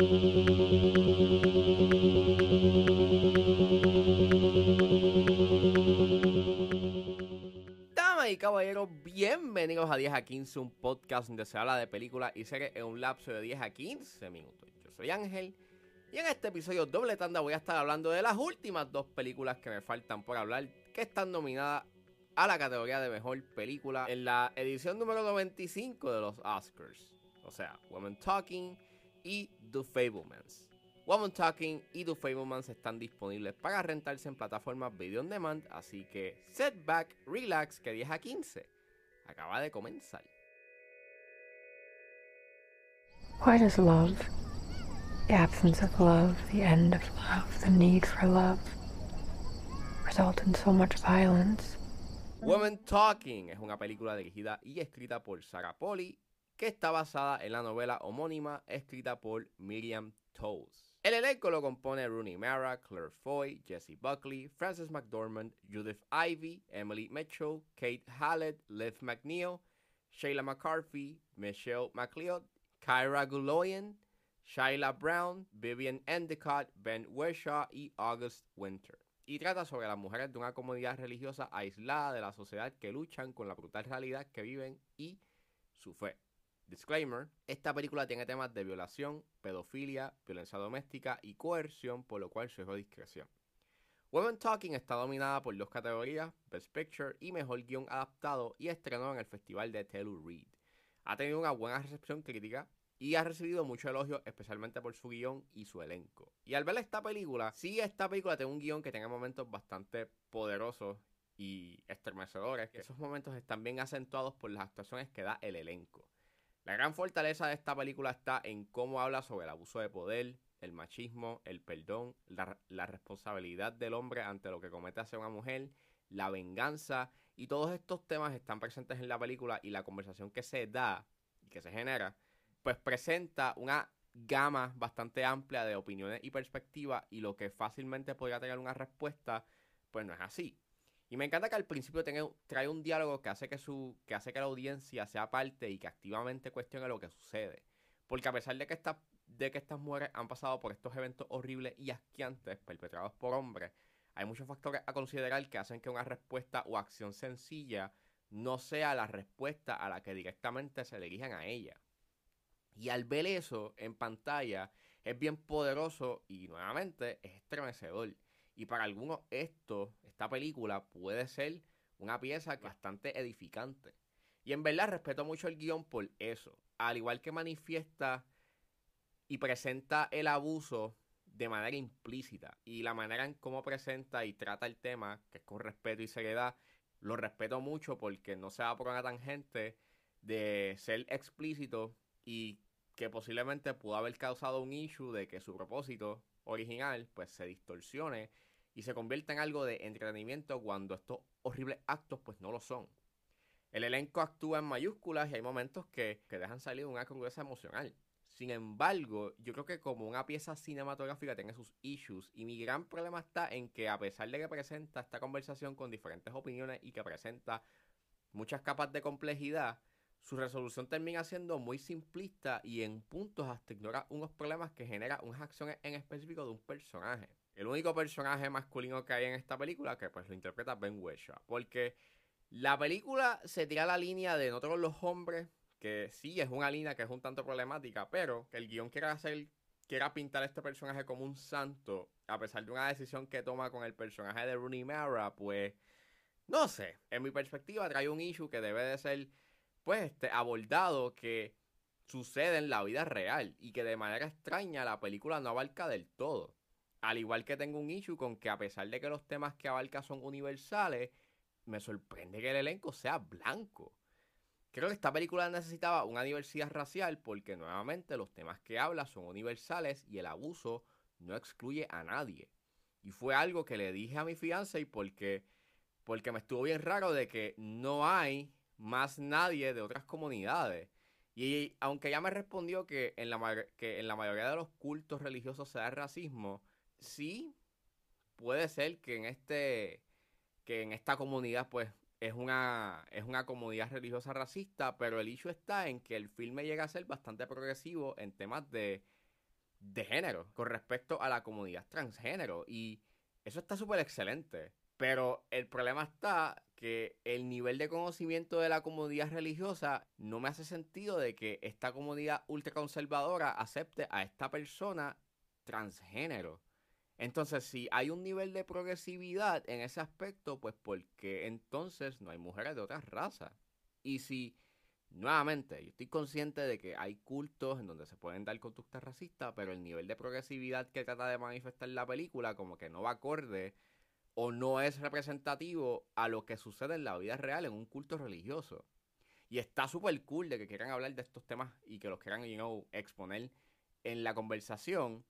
Damas y caballeros, bienvenidos a 10 a 15, un podcast donde se habla de películas y series en un lapso de 10 a 15 minutos. Yo soy Ángel y en este episodio doble tanda voy a estar hablando de las últimas dos películas que me faltan por hablar que están nominadas a la categoría de mejor película en la edición número 95 de los Oscars. O sea, Woman Talking y The Fablemans. Woman Talking y The Fablemans están disponibles para rentarse en plataformas video on demand, así que set back, relax, que 10 a 15 acaba de comenzar. Why does love, the absence of love, the end of love, the need for love, result in so much violence? Woman Talking es una película dirigida y escrita por Sarah Polly que está basada en la novela homónima escrita por Miriam Toews. El elenco lo compone Rooney Mara, Claire Foy, Jesse Buckley, Frances McDormand, Judith Ivey, Emily Mitchell, Kate Hallett, Liv McNeil, Shayla McCarthy, Michelle McLeod, Kyra Guloyan, Shyla Brown, Vivian Endicott, Ben Wershaw y August Winter. Y trata sobre las mujeres de una comunidad religiosa aislada de la sociedad que luchan con la brutal realidad que viven y su fe. Disclaimer, esta película tiene temas de violación, pedofilia, violencia doméstica y coerción, por lo cual sugiero discreción. Women Talking está dominada por dos categorías, Best Picture y Mejor Guión Adaptado, y estrenó en el Festival de Telluride. Ha tenido una buena recepción crítica y ha recibido mucho elogio, especialmente por su guion y su elenco. Y al ver esta película, sí, esta película tiene un guion que tiene momentos bastante poderosos y estremecedores. Esos momentos están bien acentuados por las actuaciones que da el elenco. La gran fortaleza de esta película está en cómo habla sobre el abuso de poder, el machismo, el perdón, la, responsabilidad del hombre ante lo que comete hacia una mujer, la venganza y todos estos temas están presentes en la película y la conversación que se da y que se genera, pues presenta una gama bastante amplia de opiniones y perspectivas y lo que fácilmente podría tener una respuesta, pues no es así. Y me encanta que al principio tenga, trae un diálogo que hace que, su, que hace que la audiencia sea parte y que activamente cuestione lo que sucede. Porque a pesar de que, de que estas mujeres han pasado por estos eventos horribles y asqueantes perpetrados por hombres, hay muchos factores a considerar que hacen que una respuesta o acción sencilla no sea la respuesta a la que directamente se dirigen a ella. Y al ver eso en pantalla es bien poderoso y nuevamente es estremecedor. Y para algunos esto, esta película puede ser una pieza bastante edificante. Y en verdad respeto mucho el guion por eso. Al igual que manifiesta y presenta el abuso de manera implícita. Y la manera en cómo presenta y trata el tema, que es con respeto y seriedad, lo respeto mucho porque no se va por una tangente de ser explícito y que posiblemente pudo haber causado un issue de que su propósito original pues se distorsione y se convierte en algo de entretenimiento cuando estos horribles actos pues no lo son. El elenco actúa en mayúsculas y hay momentos que, dejan salir una congruencia emocional. Sin embargo, yo creo que como una pieza cinematográfica tiene sus issues y mi gran problema está en que a pesar de que presenta esta conversación con diferentes opiniones y que presenta muchas capas de complejidad, su resolución termina siendo muy simplista y en puntos hasta ignora unos problemas que genera unas acciones en específico de un personaje el único personaje masculino que hay en esta película, que pues lo interpreta Ben Whishaw. Porque la película se tira la línea de nosotros los hombres, que sí es una línea que es un tanto problemática, pero que el guion quiera hacer, quiera pintar a este personaje como un santo, a pesar de una decisión que toma con el personaje de Rooney Mara, pues no sé, en mi perspectiva trae un issue que debe de ser pues este, abordado que sucede en la vida real y que de manera extraña la película no abarca del todo. Al igual que tengo un issue con que a pesar de que los temas que abarca son universales, me sorprende que el elenco sea blanco. Creo que esta película necesitaba una diversidad racial porque nuevamente los temas que habla son universales y el abuso no excluye a nadie. Y fue algo que le dije a mi fianza y porque, porque me estuvo bien raro de que no hay más nadie de otras comunidades. Y aunque ella me respondió que en la, que en la mayoría de los cultos religiosos se da racismo, sí puede ser que en este que en esta comunidad pues es una es una comunidad religiosa racista, pero el hecho está en que el filme llega a ser bastante progresivo en temas de de género con respecto a la comunidad transgénero. Y eso está súper excelente. Pero el problema está que el nivel de conocimiento de la comunidad religiosa no me hace sentido de que esta comunidad ultraconservadora acepte a esta persona transgénero. Entonces, si hay un nivel de progresividad en ese aspecto, pues porque entonces no hay mujeres de otras razas. Y si, nuevamente, yo estoy consciente de que hay cultos en donde se pueden dar conductas racistas, pero el nivel de progresividad que trata de manifestar la película como que no va acorde o no es representativo a lo que sucede en la vida real en un culto religioso. Y está súper cool de que quieran hablar de estos temas y que los quieran, you know, exponer en la conversación.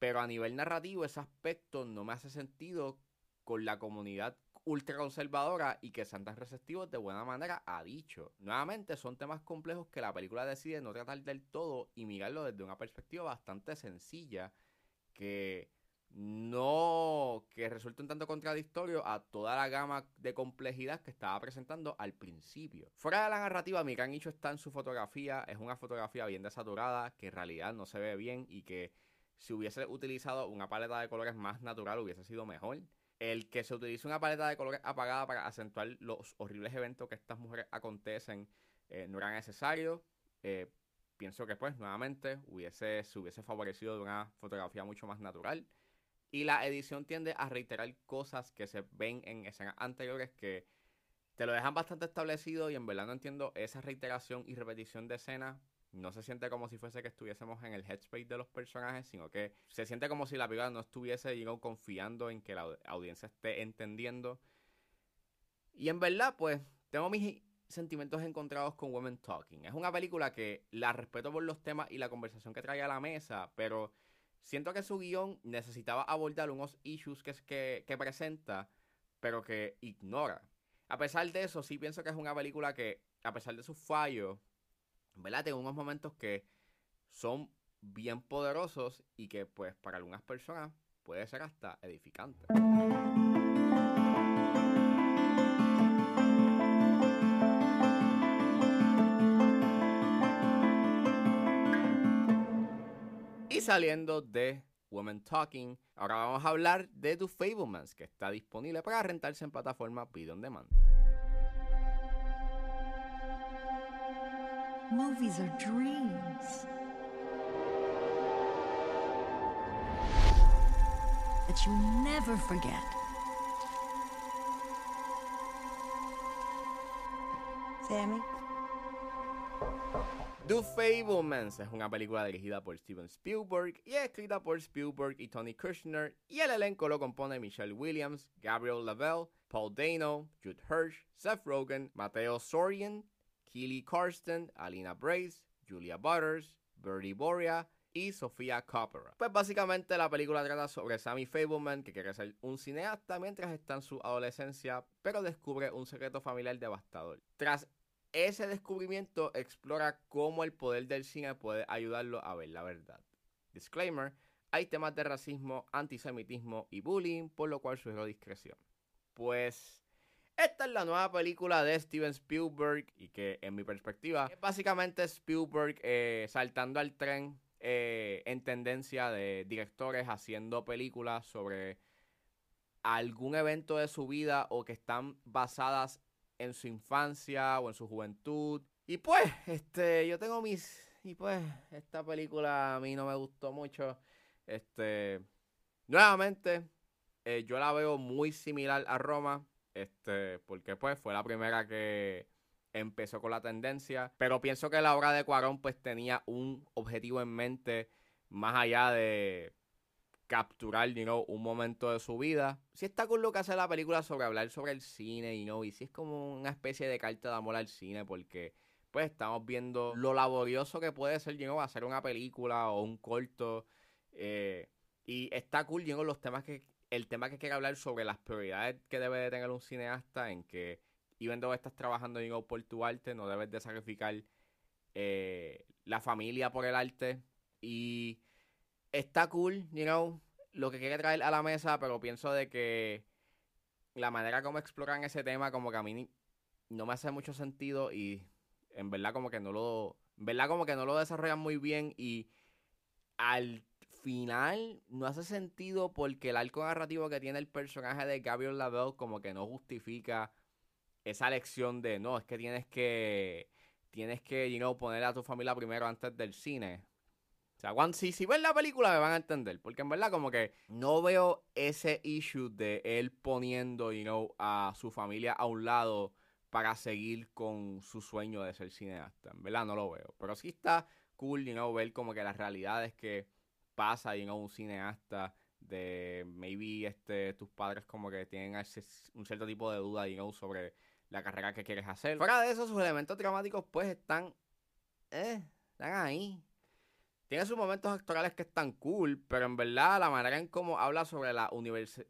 Pero a nivel narrativo, ese aspecto no me hace sentido con la comunidad ultraconservadora y que sean tan receptivos de buena manera ha dicho. Nuevamente, son temas complejos que la película decide no tratar del todo y mirarlo desde una perspectiva bastante sencilla que no que resulta un tanto contradictorio a toda la gama de complejidad que estaba presentando al principio. Fuera de la narrativa, mi gran está en su fotografía, es una fotografía bien desaturada, que en realidad no se ve bien y que si hubiese utilizado una paleta de colores más natural hubiese sido mejor. El que se utilice una paleta de colores apagada para acentuar los horribles eventos que estas mujeres acontecen eh, no era necesario. Eh, pienso que pues nuevamente hubiese, se hubiese favorecido de una fotografía mucho más natural. Y la edición tiende a reiterar cosas que se ven en escenas anteriores que te lo dejan bastante establecido y en verdad no entiendo esa reiteración y repetición de escenas no se siente como si fuese que estuviésemos en el headspace de los personajes, sino que se siente como si la película no estuviese confiando en que la audiencia esté entendiendo. Y en verdad, pues, tengo mis sentimientos encontrados con Women Talking. Es una película que la respeto por los temas y la conversación que trae a la mesa, pero siento que su guion necesitaba abordar unos issues que, que, que presenta, pero que ignora. A pesar de eso, sí pienso que es una película que, a pesar de sus fallos, ¿verdad? Tengo unos momentos que son bien poderosos y que pues para algunas personas puede ser hasta edificante. Y saliendo de Women Talking, ahora vamos a hablar de The Fablemans, que está disponible para rentarse en plataforma Video on Demand. Movies are dreams that you never forget. Sammy. The Fablemans es una película dirigida por Steven Spielberg y escrita por Spielberg y Tony Kushner y el elenco lo compone Michelle Williams, Gabriel Lavelle, Paul Dano, Jude Hirsch, Seth Rogen, Mateo Sorian, Keely Karsten, Alina Brace, Julia Butters, Bertie Boria y Sofía Coppola. Pues básicamente la película trata sobre Sammy Fableman que quiere ser un cineasta mientras está en su adolescencia, pero descubre un secreto familiar devastador. Tras ese descubrimiento explora cómo el poder del cine puede ayudarlo a ver la verdad. Disclaimer, hay temas de racismo, antisemitismo y bullying, por lo cual sugiero discreción. Pues esta es la nueva película de Steven Spielberg y que en mi perspectiva es básicamente Spielberg eh, saltando al tren eh, en tendencia de directores haciendo películas sobre algún evento de su vida o que están basadas en su infancia o en su juventud. Y pues, este, yo tengo mis... Y pues, esta película a mí no me gustó mucho. Este, nuevamente, eh, yo la veo muy similar a Roma. Este, porque pues fue la primera que empezó con la tendencia. Pero pienso que la obra de Cuarón pues tenía un objetivo en mente más allá de capturar, you un momento de su vida. Si está con lo que hace la película sobre hablar sobre el cine, you know, y si es como una especie de carta de amor al cine, porque pues estamos viendo lo laborioso que puede ser, you hacer una película o un corto. Eh, y está cool, you los temas que el tema que quiere hablar sobre las prioridades que debe de tener un cineasta en que, even though estás trabajando en por tu arte, no debes de sacrificar eh, la familia por el arte. Y está cool, you know, lo que quiere traer a la mesa, pero pienso de que la manera como exploran ese tema como que a mí no me hace mucho sentido y en verdad como que no lo en verdad como que no lo desarrollan muy bien y al final no hace sentido porque el arco narrativo que tiene el personaje de Gabriel Lavelle como que no justifica esa lección de no, es que tienes que tienes que, you know, poner a tu familia primero antes del cine. O sea, si, si ven la película me van a entender. Porque en verdad como que no veo ese issue de él poniendo, you know, a su familia a un lado para seguir con su sueño de ser cineasta. En verdad no lo veo. Pero sí está cool, you know, ver como que las realidades que pasa, you un cineasta de maybe este tus padres como que tienen un cierto tipo de duda, you sobre la carrera que quieres hacer. Fuera de eso, sus elementos dramáticos pues están, eh, están ahí. Tiene sus momentos actorales que están cool, pero en verdad la manera en cómo habla sobre la,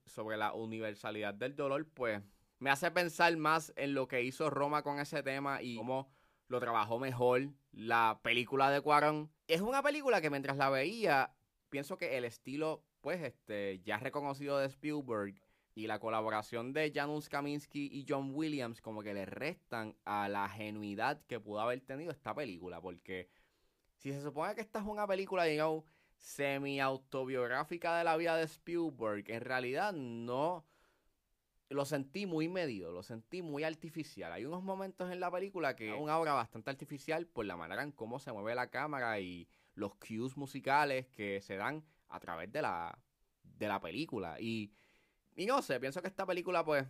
sobre la universalidad del dolor, pues me hace pensar más en lo que hizo Roma con ese tema y cómo lo trabajó mejor la película de Cuarón. Es una película que mientras la veía, pienso que el estilo, pues, este, ya reconocido de Spielberg y la colaboración de Janusz Kaminski y John Williams como que le restan a la genuidad que pudo haber tenido esta película. Porque si se supone que esta es una película, digamos, semi-autobiográfica de la vida de Spielberg, en realidad no lo sentí muy medido, lo sentí muy artificial. Hay unos momentos en la película que es una obra bastante artificial por la manera en cómo se mueve la cámara y los cues musicales que se dan a través de la, de la película. Y y no sé, pienso que esta película, pues,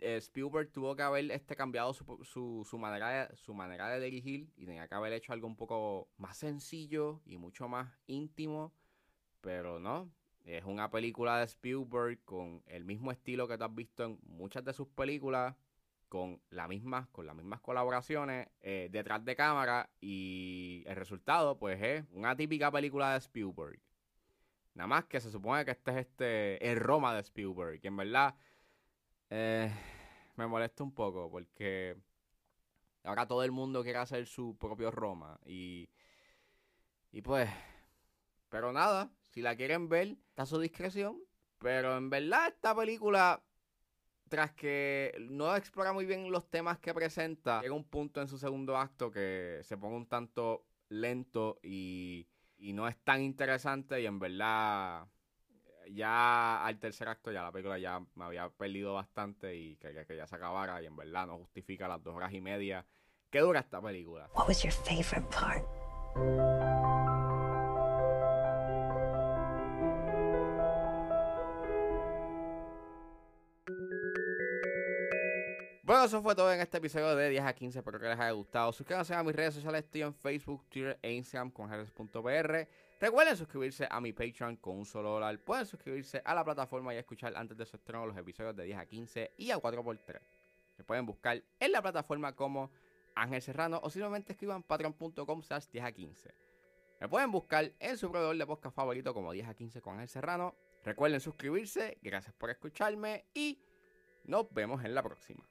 eh, Spielberg tuvo que haber este, cambiado su, su, manera de, su manera de dirigir y tenía que haber hecho algo un poco más sencillo y mucho más íntimo. Pero no, es una película de Spielberg con el mismo estilo que tú has visto en muchas de sus películas, con, la misma, con las mismas colaboraciones eh, detrás de cámara y el resultado pues es una típica película de Spielberg. Nada más que se supone que este es este el Roma de Spielberg. Que en verdad eh, me molesta un poco porque ahora todo el mundo quiere hacer su propio Roma. Y, y pues, pero nada, si la quieren ver, está a su discreción. Pero en verdad esta película, tras que no explora muy bien los temas que presenta, llega un punto en su segundo acto que se pone un tanto lento y y no es tan interesante y en verdad ya al tercer acto ya la película ya me había perdido bastante y quería que ya se acabara y en verdad no justifica las dos horas y media que dura esta película. What was your favorite part? Bueno, eso fue todo en este episodio de 10 a 15. Espero que les haya gustado. Suscríbanse a mis redes sociales. Estoy en Facebook, Twitter e Instagram con Harris.pr. Recuerden suscribirse a mi Patreon con un solo dólar. Pueden suscribirse a la plataforma y escuchar antes de su estreno los episodios de 10 a 15 y a 4x3. Se pueden buscar en la plataforma como Ángel Serrano o simplemente escriban patreon.com slash 10 a 15. Me pueden buscar en su proveedor de podcast favorito como 10 a 15 con Ángel Serrano. Recuerden suscribirse. Gracias por escucharme y nos vemos en la próxima.